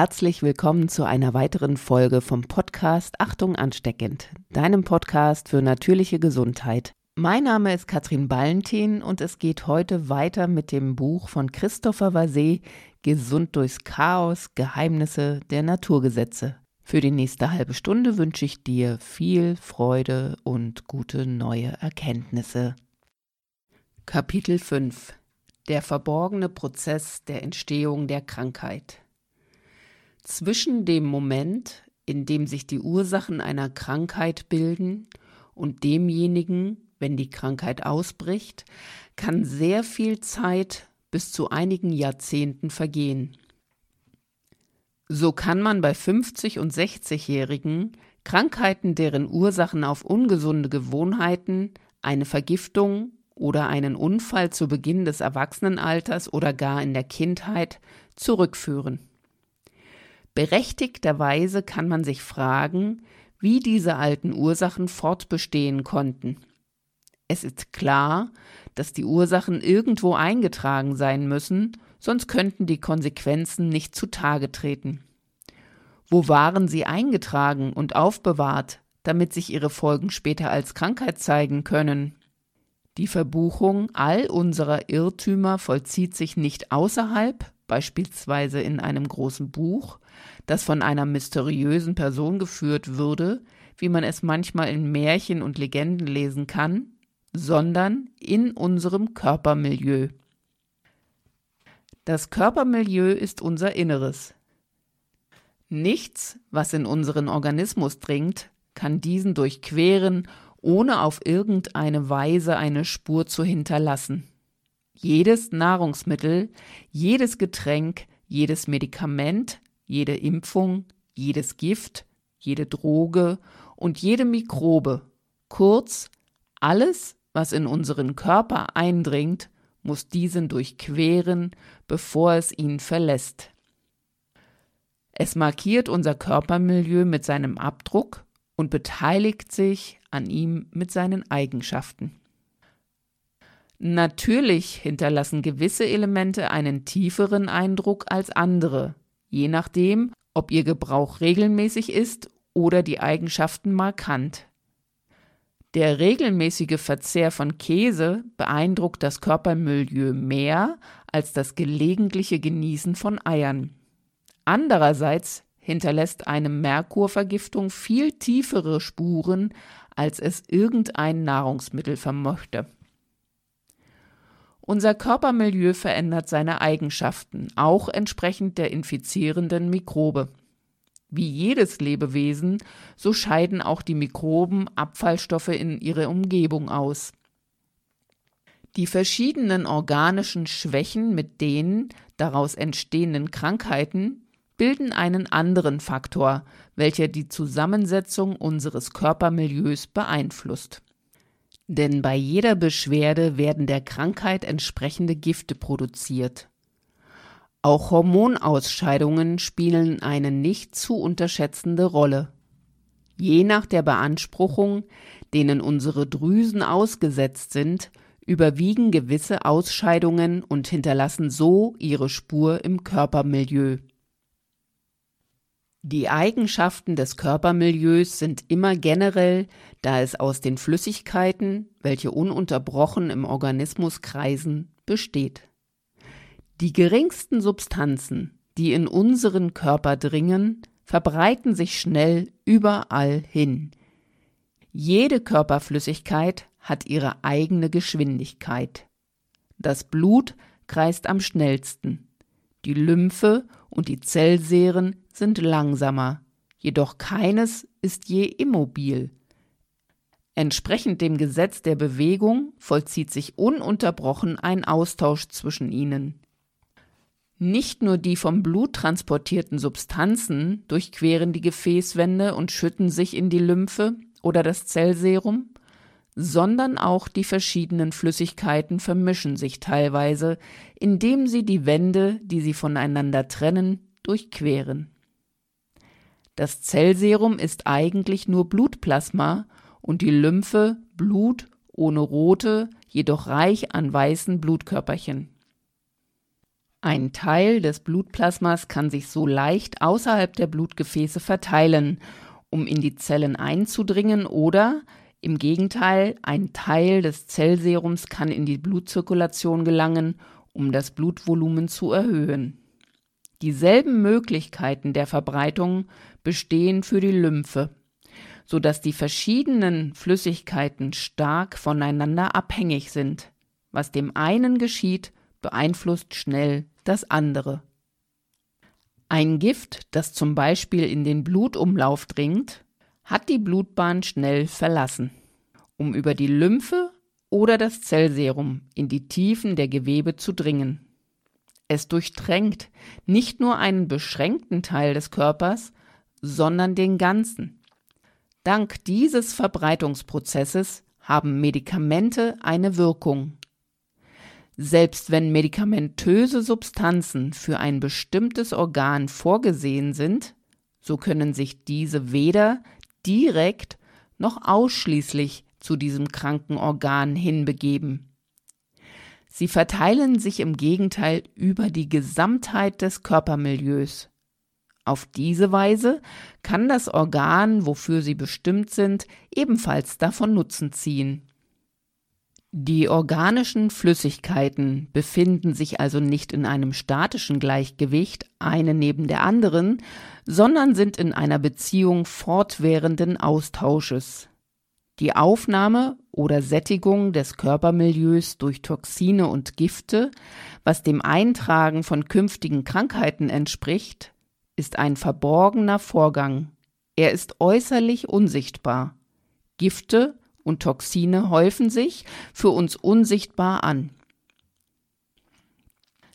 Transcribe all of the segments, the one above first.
Herzlich willkommen zu einer weiteren Folge vom Podcast Achtung ansteckend, deinem Podcast für natürliche Gesundheit. Mein Name ist Katrin Ballentin und es geht heute weiter mit dem Buch von Christopher Vasset Gesund durchs Chaos Geheimnisse der Naturgesetze. Für die nächste halbe Stunde wünsche ich dir viel Freude und gute neue Erkenntnisse. Kapitel 5 Der verborgene Prozess der Entstehung der Krankheit zwischen dem Moment, in dem sich die Ursachen einer Krankheit bilden, und demjenigen, wenn die Krankheit ausbricht, kann sehr viel Zeit bis zu einigen Jahrzehnten vergehen. So kann man bei 50 und 60-Jährigen Krankheiten, deren Ursachen auf ungesunde Gewohnheiten, eine Vergiftung oder einen Unfall zu Beginn des Erwachsenenalters oder gar in der Kindheit zurückführen. Berechtigterweise kann man sich fragen, wie diese alten Ursachen fortbestehen konnten. Es ist klar, dass die Ursachen irgendwo eingetragen sein müssen, sonst könnten die Konsequenzen nicht zutage treten. Wo waren sie eingetragen und aufbewahrt, damit sich ihre Folgen später als Krankheit zeigen können? Die Verbuchung all unserer Irrtümer vollzieht sich nicht außerhalb, beispielsweise in einem großen Buch, das von einer mysteriösen Person geführt würde, wie man es manchmal in Märchen und Legenden lesen kann, sondern in unserem Körpermilieu. Das Körpermilieu ist unser Inneres. Nichts, was in unseren Organismus dringt, kann diesen durchqueren, ohne auf irgendeine Weise eine Spur zu hinterlassen. Jedes Nahrungsmittel, jedes Getränk, jedes Medikament, jede Impfung, jedes Gift, jede Droge und jede Mikrobe, kurz alles, was in unseren Körper eindringt, muss diesen durchqueren, bevor es ihn verlässt. Es markiert unser Körpermilieu mit seinem Abdruck und beteiligt sich an ihm mit seinen Eigenschaften. Natürlich hinterlassen gewisse Elemente einen tieferen Eindruck als andere, je nachdem, ob ihr Gebrauch regelmäßig ist oder die Eigenschaften markant. Der regelmäßige Verzehr von Käse beeindruckt das Körpermilieu mehr als das gelegentliche Genießen von Eiern. Andererseits hinterlässt eine Merkurvergiftung viel tiefere Spuren, als es irgendein Nahrungsmittel vermochte. Unser Körpermilieu verändert seine Eigenschaften, auch entsprechend der infizierenden Mikrobe. Wie jedes Lebewesen, so scheiden auch die Mikroben Abfallstoffe in ihre Umgebung aus. Die verschiedenen organischen Schwächen mit den daraus entstehenden Krankheiten bilden einen anderen Faktor, welcher die Zusammensetzung unseres Körpermilieus beeinflusst. Denn bei jeder Beschwerde werden der Krankheit entsprechende Gifte produziert. Auch Hormonausscheidungen spielen eine nicht zu unterschätzende Rolle. Je nach der Beanspruchung, denen unsere Drüsen ausgesetzt sind, überwiegen gewisse Ausscheidungen und hinterlassen so ihre Spur im Körpermilieu. Die Eigenschaften des Körpermilieus sind immer generell, da es aus den Flüssigkeiten, welche ununterbrochen im Organismus kreisen, besteht. Die geringsten Substanzen, die in unseren Körper dringen, verbreiten sich schnell überall hin. Jede Körperflüssigkeit hat ihre eigene Geschwindigkeit. Das Blut kreist am schnellsten. Die Lymphe und die Zellseren sind langsamer, jedoch keines ist je immobil. Entsprechend dem Gesetz der Bewegung vollzieht sich ununterbrochen ein Austausch zwischen ihnen. Nicht nur die vom Blut transportierten Substanzen durchqueren die Gefäßwände und schütten sich in die Lymphe oder das Zellserum, sondern auch die verschiedenen Flüssigkeiten vermischen sich teilweise, indem sie die Wände, die sie voneinander trennen, durchqueren. Das Zellserum ist eigentlich nur Blutplasma und die Lymphe Blut ohne rote, jedoch reich an weißen Blutkörperchen. Ein Teil des Blutplasmas kann sich so leicht außerhalb der Blutgefäße verteilen, um in die Zellen einzudringen oder im Gegenteil, ein Teil des Zellserums kann in die Blutzirkulation gelangen, um das Blutvolumen zu erhöhen. Dieselben Möglichkeiten der Verbreitung bestehen für die Lymphe, so dass die verschiedenen Flüssigkeiten stark voneinander abhängig sind. Was dem einen geschieht, beeinflusst schnell das andere. Ein Gift, das zum Beispiel in den Blutumlauf dringt, hat die Blutbahn schnell verlassen, um über die Lymphe oder das Zellserum in die Tiefen der Gewebe zu dringen. Es durchdrängt nicht nur einen beschränkten Teil des Körpers, sondern den ganzen. Dank dieses Verbreitungsprozesses haben Medikamente eine Wirkung. Selbst wenn medikamentöse Substanzen für ein bestimmtes Organ vorgesehen sind, so können sich diese weder direkt noch ausschließlich zu diesem kranken Organ hinbegeben. Sie verteilen sich im Gegenteil über die Gesamtheit des Körpermilieus. Auf diese Weise kann das Organ, wofür sie bestimmt sind, ebenfalls davon Nutzen ziehen. Die organischen Flüssigkeiten befinden sich also nicht in einem statischen Gleichgewicht, eine neben der anderen, sondern sind in einer Beziehung fortwährenden Austausches. Die Aufnahme oder Sättigung des Körpermilieus durch Toxine und Gifte, was dem Eintragen von künftigen Krankheiten entspricht, ist ein verborgener Vorgang. Er ist äußerlich unsichtbar. Gifte und Toxine häufen sich für uns unsichtbar an.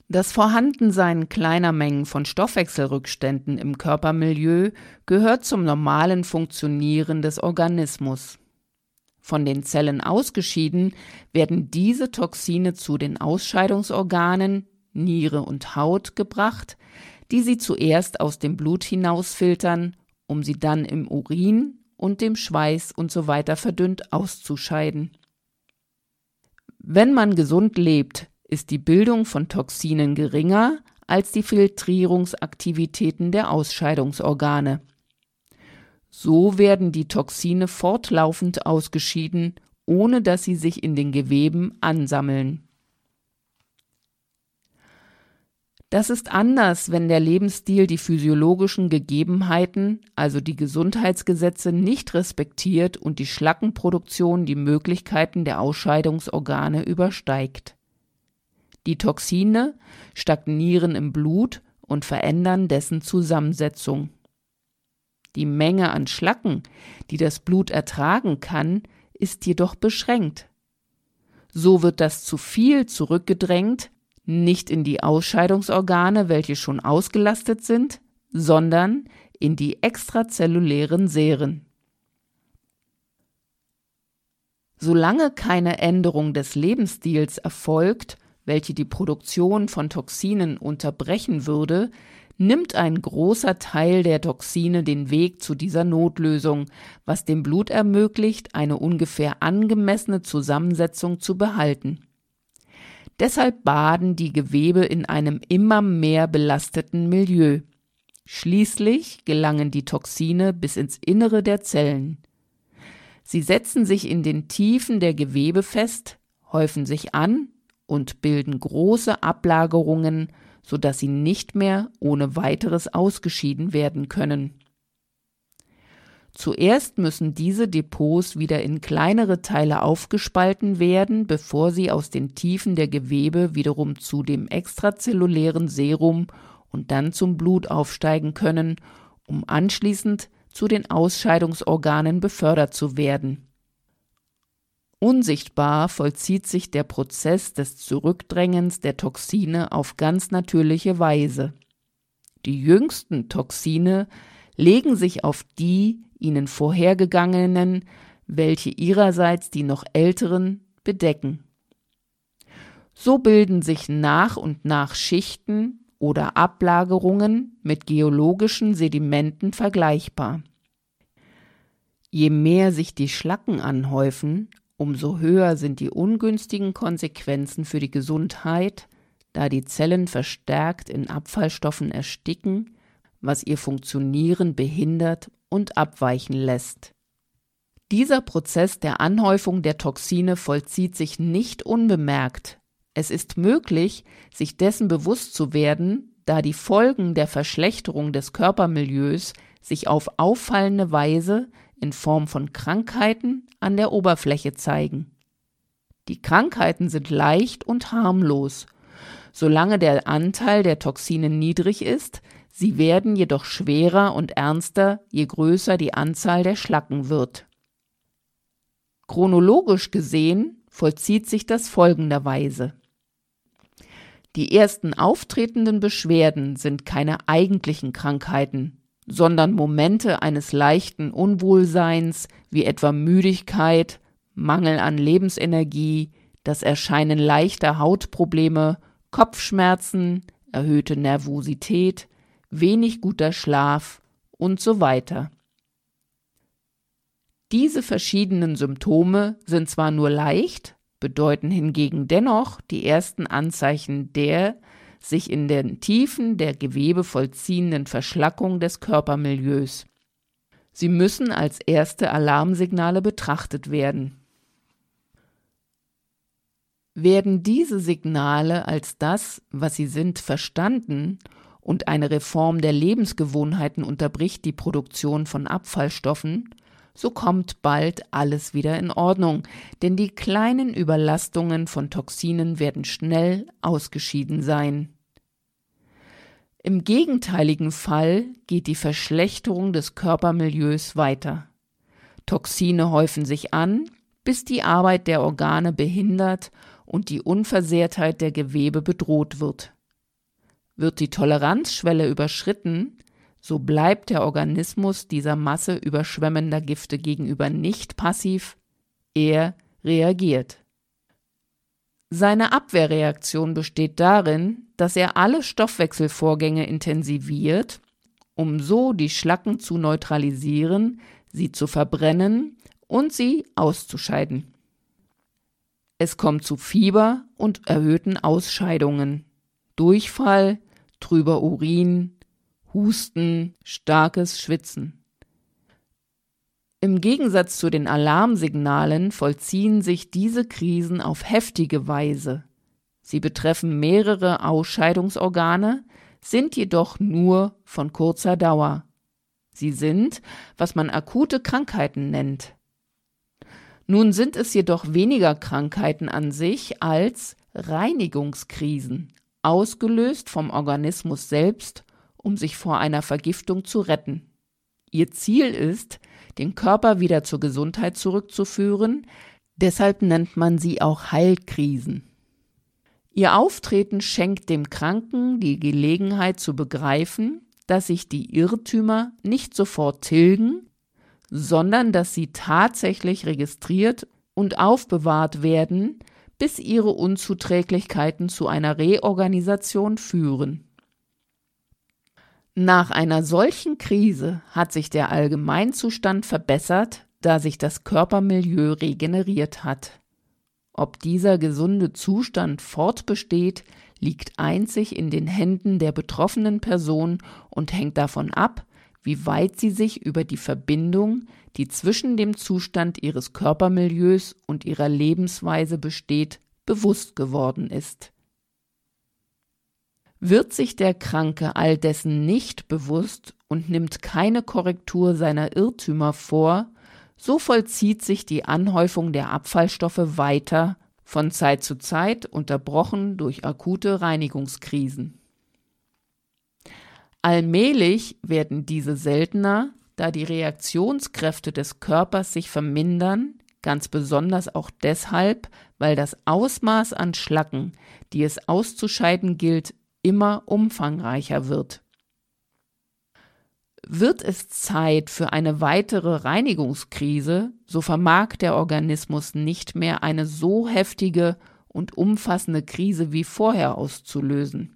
Das Vorhandensein kleiner Mengen von Stoffwechselrückständen im Körpermilieu gehört zum normalen Funktionieren des Organismus. Von den Zellen ausgeschieden werden diese Toxine zu den Ausscheidungsorganen Niere und Haut gebracht, die sie zuerst aus dem Blut hinausfiltern, um sie dann im Urin und dem Schweiß und so verdünnt auszuscheiden. Wenn man gesund lebt, ist die Bildung von Toxinen geringer als die Filtrierungsaktivitäten der Ausscheidungsorgane. So werden die Toxine fortlaufend ausgeschieden, ohne dass sie sich in den Geweben ansammeln. Das ist anders, wenn der Lebensstil die physiologischen Gegebenheiten, also die Gesundheitsgesetze, nicht respektiert und die Schlackenproduktion die Möglichkeiten der Ausscheidungsorgane übersteigt. Die Toxine stagnieren im Blut und verändern dessen Zusammensetzung. Die Menge an Schlacken, die das Blut ertragen kann, ist jedoch beschränkt. So wird das zu viel zurückgedrängt, nicht in die Ausscheidungsorgane, welche schon ausgelastet sind, sondern in die extrazellulären Seren. Solange keine Änderung des Lebensstils erfolgt, welche die Produktion von Toxinen unterbrechen würde, nimmt ein großer Teil der Toxine den Weg zu dieser Notlösung, was dem Blut ermöglicht, eine ungefähr angemessene Zusammensetzung zu behalten. Deshalb baden die Gewebe in einem immer mehr belasteten Milieu. Schließlich gelangen die Toxine bis ins Innere der Zellen. Sie setzen sich in den Tiefen der Gewebe fest, häufen sich an und bilden große Ablagerungen, so dass sie nicht mehr ohne weiteres ausgeschieden werden können. Zuerst müssen diese Depots wieder in kleinere Teile aufgespalten werden, bevor sie aus den Tiefen der Gewebe wiederum zu dem extrazellulären Serum und dann zum Blut aufsteigen können, um anschließend zu den Ausscheidungsorganen befördert zu werden. Unsichtbar vollzieht sich der Prozess des Zurückdrängens der Toxine auf ganz natürliche Weise. Die jüngsten Toxine legen sich auf die ihnen vorhergegangenen, welche ihrerseits die noch älteren bedecken. So bilden sich nach und nach Schichten oder Ablagerungen mit geologischen Sedimenten vergleichbar. Je mehr sich die Schlacken anhäufen, umso höher sind die ungünstigen Konsequenzen für die Gesundheit, da die Zellen verstärkt in Abfallstoffen ersticken, was ihr Funktionieren behindert und abweichen lässt. Dieser Prozess der Anhäufung der Toxine vollzieht sich nicht unbemerkt. Es ist möglich, sich dessen bewusst zu werden, da die Folgen der Verschlechterung des Körpermilieus sich auf auffallende Weise in Form von Krankheiten an der Oberfläche zeigen. Die Krankheiten sind leicht und harmlos, solange der Anteil der Toxine niedrig ist, sie werden jedoch schwerer und ernster, je größer die Anzahl der Schlacken wird. Chronologisch gesehen vollzieht sich das folgenderweise. Die ersten auftretenden Beschwerden sind keine eigentlichen Krankheiten, sondern Momente eines leichten Unwohlseins wie etwa Müdigkeit, Mangel an Lebensenergie, das Erscheinen leichter Hautprobleme, Kopfschmerzen, erhöhte Nervosität, wenig guter Schlaf und so weiter. Diese verschiedenen Symptome sind zwar nur leicht, bedeuten hingegen dennoch die ersten Anzeichen der sich in den Tiefen der Gewebe vollziehenden Verschlackung des Körpermilieus. Sie müssen als erste Alarmsignale betrachtet werden. Werden diese Signale als das, was sie sind, verstanden und eine Reform der Lebensgewohnheiten unterbricht die Produktion von Abfallstoffen, so kommt bald alles wieder in Ordnung, denn die kleinen Überlastungen von Toxinen werden schnell ausgeschieden sein. Im gegenteiligen Fall geht die Verschlechterung des Körpermilieus weiter. Toxine häufen sich an, bis die Arbeit der Organe behindert und die Unversehrtheit der Gewebe bedroht wird. Wird die Toleranzschwelle überschritten, so bleibt der Organismus dieser Masse überschwemmender Gifte gegenüber nicht passiv, er reagiert. Seine Abwehrreaktion besteht darin, dass er alle Stoffwechselvorgänge intensiviert, um so die Schlacken zu neutralisieren, sie zu verbrennen und sie auszuscheiden. Es kommt zu Fieber und erhöhten Ausscheidungen, Durchfall, trüber Urin, Husten, starkes Schwitzen. Im Gegensatz zu den Alarmsignalen vollziehen sich diese Krisen auf heftige Weise. Sie betreffen mehrere Ausscheidungsorgane, sind jedoch nur von kurzer Dauer. Sie sind, was man akute Krankheiten nennt. Nun sind es jedoch weniger Krankheiten an sich als Reinigungskrisen, ausgelöst vom Organismus selbst um sich vor einer Vergiftung zu retten. Ihr Ziel ist, den Körper wieder zur Gesundheit zurückzuführen, deshalb nennt man sie auch Heilkrisen. Ihr Auftreten schenkt dem Kranken die Gelegenheit zu begreifen, dass sich die Irrtümer nicht sofort tilgen, sondern dass sie tatsächlich registriert und aufbewahrt werden, bis ihre Unzuträglichkeiten zu einer Reorganisation führen. Nach einer solchen Krise hat sich der Allgemeinzustand verbessert, da sich das Körpermilieu regeneriert hat. Ob dieser gesunde Zustand fortbesteht, liegt einzig in den Händen der betroffenen Person und hängt davon ab, wie weit sie sich über die Verbindung, die zwischen dem Zustand ihres Körpermilieus und ihrer Lebensweise besteht, bewusst geworden ist. Wird sich der Kranke all dessen nicht bewusst und nimmt keine Korrektur seiner Irrtümer vor, so vollzieht sich die Anhäufung der Abfallstoffe weiter, von Zeit zu Zeit unterbrochen durch akute Reinigungskrisen. Allmählich werden diese seltener, da die Reaktionskräfte des Körpers sich vermindern, ganz besonders auch deshalb, weil das Ausmaß an Schlacken, die es auszuscheiden gilt, immer umfangreicher wird. Wird es Zeit für eine weitere Reinigungskrise, so vermag der Organismus nicht mehr eine so heftige und umfassende Krise wie vorher auszulösen.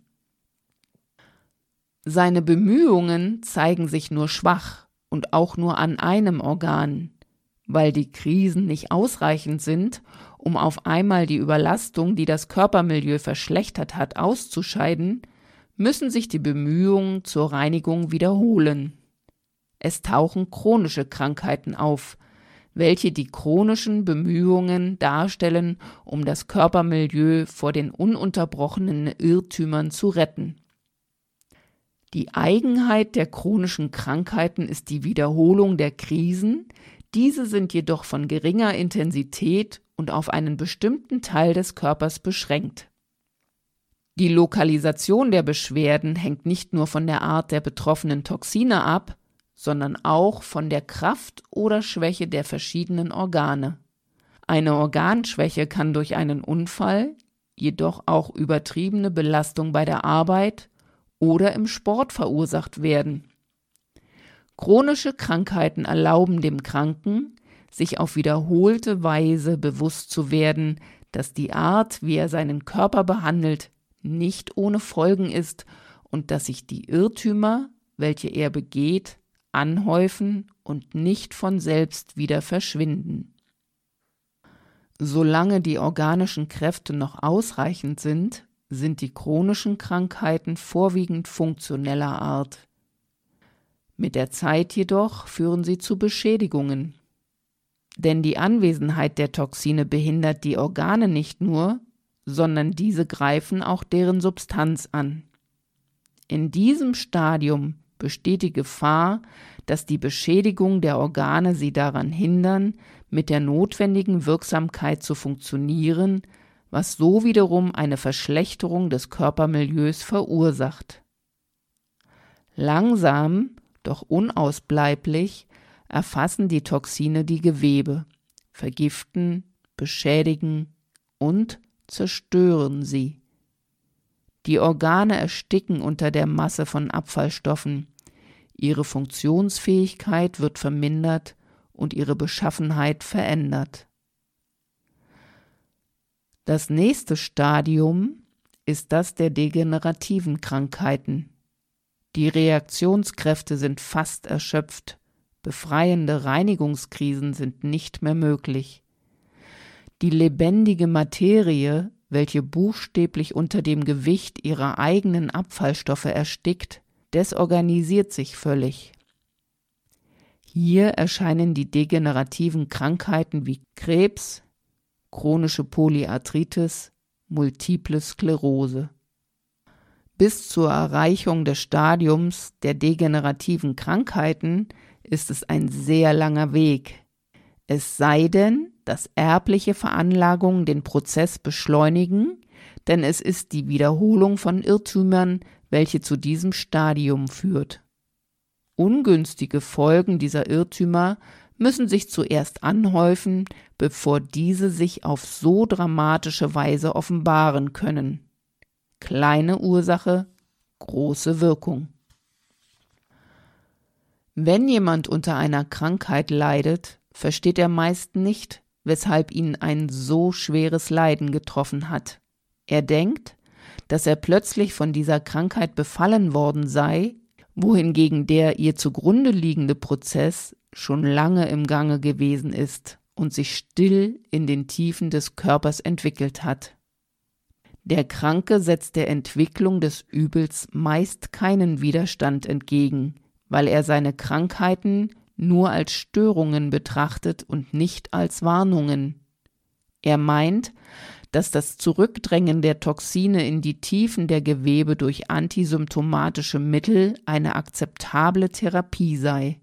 Seine Bemühungen zeigen sich nur schwach und auch nur an einem Organ. weil die Krisen nicht ausreichend sind, um auf einmal die Überlastung, die das Körpermilieu verschlechtert hat, auszuscheiden, müssen sich die Bemühungen zur Reinigung wiederholen. Es tauchen chronische Krankheiten auf, welche die chronischen Bemühungen darstellen, um das Körpermilieu vor den ununterbrochenen Irrtümern zu retten. Die Eigenheit der chronischen Krankheiten ist die Wiederholung der Krisen, diese sind jedoch von geringer Intensität und auf einen bestimmten Teil des Körpers beschränkt. Die Lokalisation der Beschwerden hängt nicht nur von der Art der betroffenen Toxine ab, sondern auch von der Kraft oder Schwäche der verschiedenen Organe. Eine Organschwäche kann durch einen Unfall, jedoch auch übertriebene Belastung bei der Arbeit oder im Sport verursacht werden. Chronische Krankheiten erlauben dem Kranken, sich auf wiederholte Weise bewusst zu werden, dass die Art, wie er seinen Körper behandelt, nicht ohne Folgen ist und dass sich die Irrtümer, welche er begeht, anhäufen und nicht von selbst wieder verschwinden. Solange die organischen Kräfte noch ausreichend sind, sind die chronischen Krankheiten vorwiegend funktioneller Art. Mit der Zeit jedoch führen sie zu Beschädigungen. Denn die Anwesenheit der Toxine behindert die Organe nicht nur, sondern diese greifen auch deren Substanz an. In diesem Stadium besteht die Gefahr, dass die Beschädigung der Organe sie daran hindern, mit der notwendigen Wirksamkeit zu funktionieren, was so wiederum eine Verschlechterung des Körpermilieus verursacht. Langsam, doch unausbleiblich, erfassen die Toxine die Gewebe, vergiften, beschädigen und zerstören sie. Die Organe ersticken unter der Masse von Abfallstoffen, ihre Funktionsfähigkeit wird vermindert und ihre Beschaffenheit verändert. Das nächste Stadium ist das der degenerativen Krankheiten. Die Reaktionskräfte sind fast erschöpft, befreiende Reinigungskrisen sind nicht mehr möglich. Die lebendige Materie, welche buchstäblich unter dem Gewicht ihrer eigenen Abfallstoffe erstickt, desorganisiert sich völlig. Hier erscheinen die degenerativen Krankheiten wie Krebs, chronische Polyarthritis, multiple Sklerose. Bis zur Erreichung des Stadiums der degenerativen Krankheiten ist es ein sehr langer Weg. Es sei denn, dass erbliche Veranlagungen den Prozess beschleunigen, denn es ist die Wiederholung von Irrtümern, welche zu diesem Stadium führt. Ungünstige Folgen dieser Irrtümer müssen sich zuerst anhäufen, bevor diese sich auf so dramatische Weise offenbaren können. Kleine Ursache, große Wirkung. Wenn jemand unter einer Krankheit leidet, versteht er meist nicht, weshalb ihn ein so schweres Leiden getroffen hat. Er denkt, dass er plötzlich von dieser Krankheit befallen worden sei, wohingegen der ihr zugrunde liegende Prozess schon lange im Gange gewesen ist und sich still in den Tiefen des Körpers entwickelt hat. Der Kranke setzt der Entwicklung des Übels meist keinen Widerstand entgegen, weil er seine Krankheiten nur als Störungen betrachtet und nicht als Warnungen. Er meint, dass das Zurückdrängen der Toxine in die Tiefen der Gewebe durch antisymptomatische Mittel eine akzeptable Therapie sei.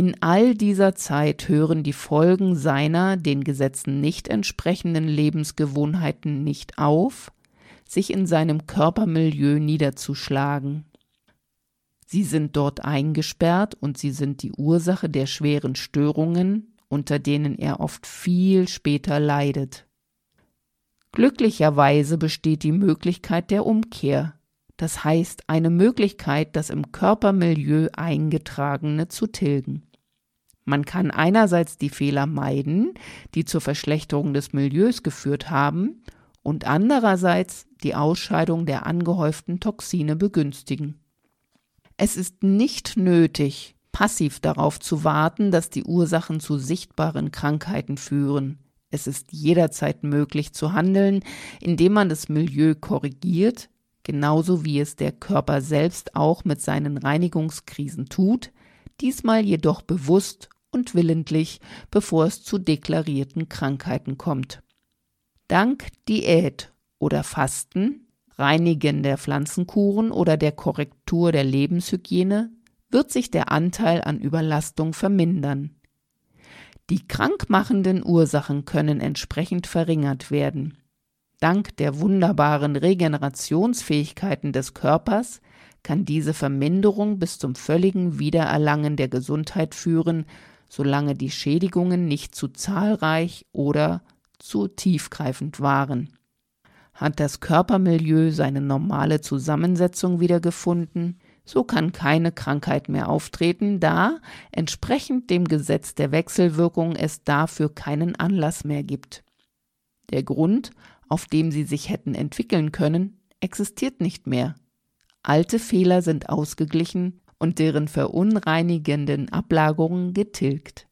In all dieser Zeit hören die Folgen seiner den Gesetzen nicht entsprechenden Lebensgewohnheiten nicht auf, sich in seinem Körpermilieu niederzuschlagen. Sie sind dort eingesperrt und sie sind die Ursache der schweren Störungen, unter denen er oft viel später leidet. Glücklicherweise besteht die Möglichkeit der Umkehr, das heißt eine Möglichkeit, das im Körpermilieu eingetragene zu tilgen. Man kann einerseits die Fehler meiden, die zur Verschlechterung des Milieus geführt haben, und andererseits die Ausscheidung der angehäuften Toxine begünstigen. Es ist nicht nötig, passiv darauf zu warten, dass die Ursachen zu sichtbaren Krankheiten führen. Es ist jederzeit möglich zu handeln, indem man das Milieu korrigiert, genauso wie es der Körper selbst auch mit seinen Reinigungskrisen tut, diesmal jedoch bewusst und willentlich, bevor es zu deklarierten Krankheiten kommt. Dank Diät oder Fasten, Reinigen der Pflanzenkuren oder der Korrektur der Lebenshygiene wird sich der Anteil an Überlastung vermindern. Die krankmachenden Ursachen können entsprechend verringert werden. Dank der wunderbaren Regenerationsfähigkeiten des Körpers kann diese Verminderung bis zum völligen Wiedererlangen der Gesundheit führen, solange die Schädigungen nicht zu zahlreich oder zu tiefgreifend waren. Hat das Körpermilieu seine normale Zusammensetzung wiedergefunden, so kann keine Krankheit mehr auftreten, da entsprechend dem Gesetz der Wechselwirkung es dafür keinen Anlass mehr gibt. Der Grund, auf dem sie sich hätten entwickeln können, existiert nicht mehr. Alte Fehler sind ausgeglichen und deren verunreinigenden Ablagerungen getilgt.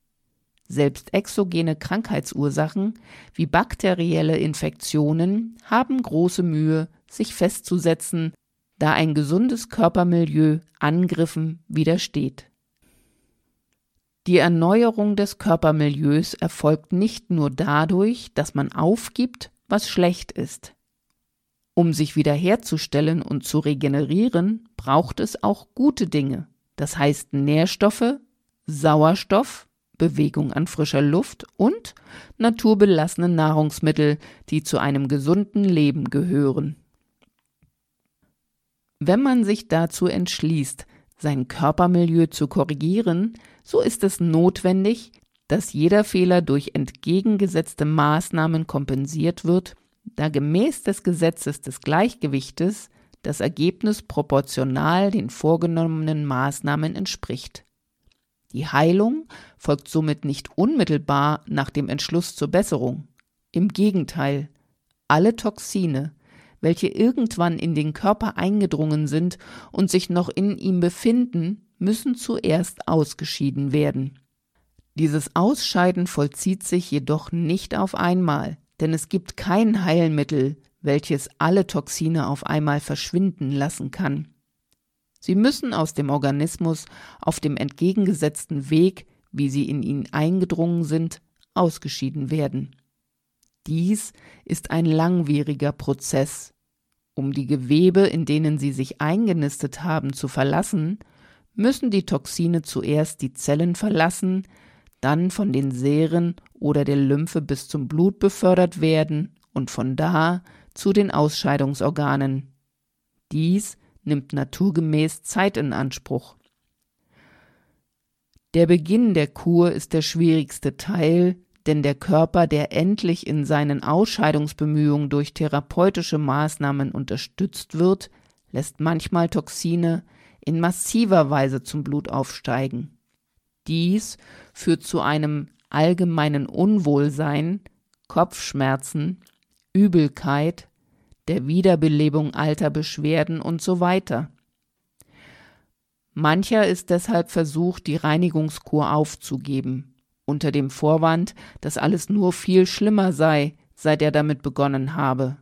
Selbst exogene Krankheitsursachen wie bakterielle Infektionen haben große Mühe, sich festzusetzen, da ein gesundes Körpermilieu Angriffen widersteht. Die Erneuerung des Körpermilieus erfolgt nicht nur dadurch, dass man aufgibt, was schlecht ist. Um sich wiederherzustellen und zu regenerieren, braucht es auch gute Dinge, das heißt Nährstoffe, Sauerstoff, Bewegung an frischer Luft und naturbelassene Nahrungsmittel, die zu einem gesunden Leben gehören. Wenn man sich dazu entschließt, sein Körpermilieu zu korrigieren, so ist es notwendig, dass jeder Fehler durch entgegengesetzte Maßnahmen kompensiert wird, da gemäß des Gesetzes des Gleichgewichtes das Ergebnis proportional den vorgenommenen Maßnahmen entspricht. Die Heilung folgt somit nicht unmittelbar nach dem Entschluss zur Besserung. Im Gegenteil, alle Toxine, welche irgendwann in den Körper eingedrungen sind und sich noch in ihm befinden, müssen zuerst ausgeschieden werden. Dieses Ausscheiden vollzieht sich jedoch nicht auf einmal, denn es gibt kein Heilmittel, welches alle Toxine auf einmal verschwinden lassen kann. Sie müssen aus dem Organismus auf dem entgegengesetzten Weg, wie sie in ihn eingedrungen sind, ausgeschieden werden. Dies ist ein langwieriger Prozess. Um die Gewebe, in denen sie sich eingenistet haben, zu verlassen, müssen die Toxine zuerst die Zellen verlassen, dann von den Seren oder der Lymphe bis zum Blut befördert werden und von da zu den Ausscheidungsorganen. Dies nimmt naturgemäß Zeit in Anspruch. Der Beginn der Kur ist der schwierigste Teil, denn der Körper, der endlich in seinen Ausscheidungsbemühungen durch therapeutische Maßnahmen unterstützt wird, lässt manchmal Toxine in massiver Weise zum Blut aufsteigen. Dies führt zu einem allgemeinen Unwohlsein, Kopfschmerzen, Übelkeit, der Wiederbelebung alter Beschwerden und so weiter. Mancher ist deshalb versucht, die Reinigungskur aufzugeben, unter dem Vorwand, dass alles nur viel schlimmer sei, seit er damit begonnen habe.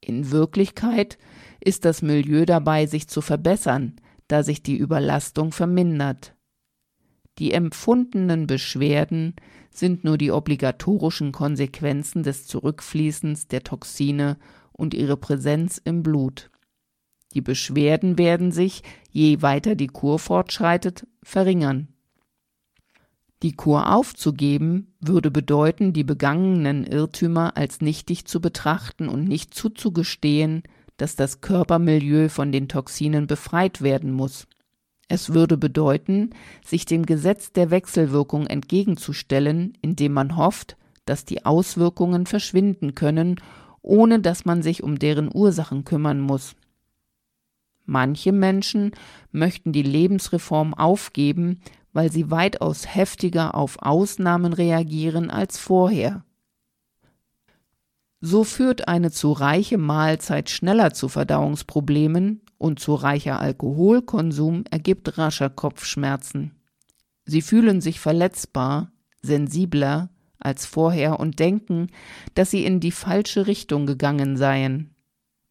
In Wirklichkeit ist das Milieu dabei, sich zu verbessern, da sich die Überlastung vermindert. Die empfundenen Beschwerden sind nur die obligatorischen Konsequenzen des Zurückfließens der Toxine und ihre Präsenz im Blut. Die Beschwerden werden sich, je weiter die Kur fortschreitet, verringern. Die Kur aufzugeben würde bedeuten, die begangenen Irrtümer als nichtig zu betrachten und nicht zuzugestehen, dass das Körpermilieu von den Toxinen befreit werden muss. Es würde bedeuten, sich dem Gesetz der Wechselwirkung entgegenzustellen, indem man hofft, dass die Auswirkungen verschwinden können ohne dass man sich um deren Ursachen kümmern muss. Manche Menschen möchten die Lebensreform aufgeben, weil sie weitaus heftiger auf Ausnahmen reagieren als vorher. So führt eine zu reiche Mahlzeit schneller zu Verdauungsproblemen und zu reicher Alkoholkonsum ergibt rascher Kopfschmerzen. Sie fühlen sich verletzbar, sensibler als vorher und denken, dass sie in die falsche Richtung gegangen seien.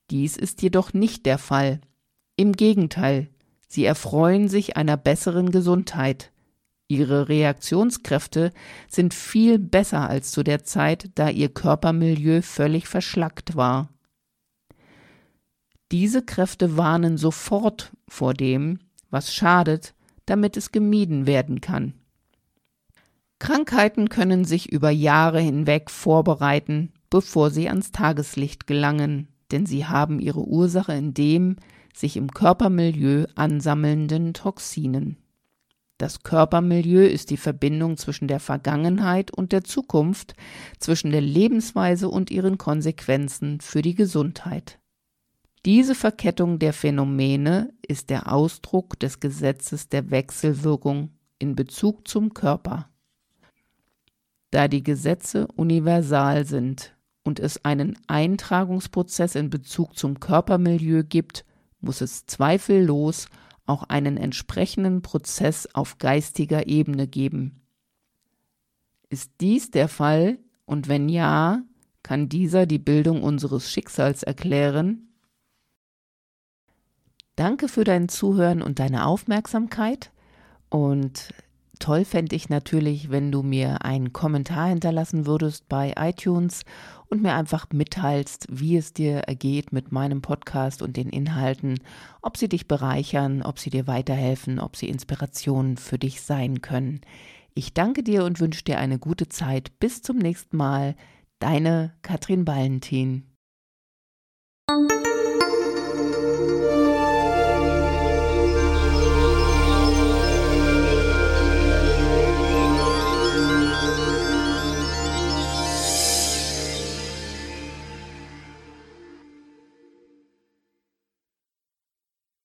Dies ist jedoch nicht der Fall. Im Gegenteil, sie erfreuen sich einer besseren Gesundheit. Ihre Reaktionskräfte sind viel besser als zu der Zeit, da ihr Körpermilieu völlig verschlackt war. Diese Kräfte warnen sofort vor dem, was schadet, damit es gemieden werden kann. Krankheiten können sich über Jahre hinweg vorbereiten, bevor sie ans Tageslicht gelangen, denn sie haben ihre Ursache in dem sich im Körpermilieu ansammelnden Toxinen. Das Körpermilieu ist die Verbindung zwischen der Vergangenheit und der Zukunft, zwischen der Lebensweise und ihren Konsequenzen für die Gesundheit. Diese Verkettung der Phänomene ist der Ausdruck des Gesetzes der Wechselwirkung in Bezug zum Körper. Da die Gesetze universal sind und es einen Eintragungsprozess in Bezug zum Körpermilieu gibt, muss es zweifellos auch einen entsprechenden Prozess auf geistiger Ebene geben. Ist dies der Fall und wenn ja, kann dieser die Bildung unseres Schicksals erklären? Danke für dein Zuhören und deine Aufmerksamkeit und Toll fände ich natürlich, wenn du mir einen Kommentar hinterlassen würdest bei iTunes und mir einfach mitteilst, wie es dir ergeht mit meinem Podcast und den Inhalten, ob sie dich bereichern, ob sie dir weiterhelfen, ob sie Inspirationen für dich sein können. Ich danke dir und wünsche dir eine gute Zeit. Bis zum nächsten Mal. Deine Katrin Ballentin.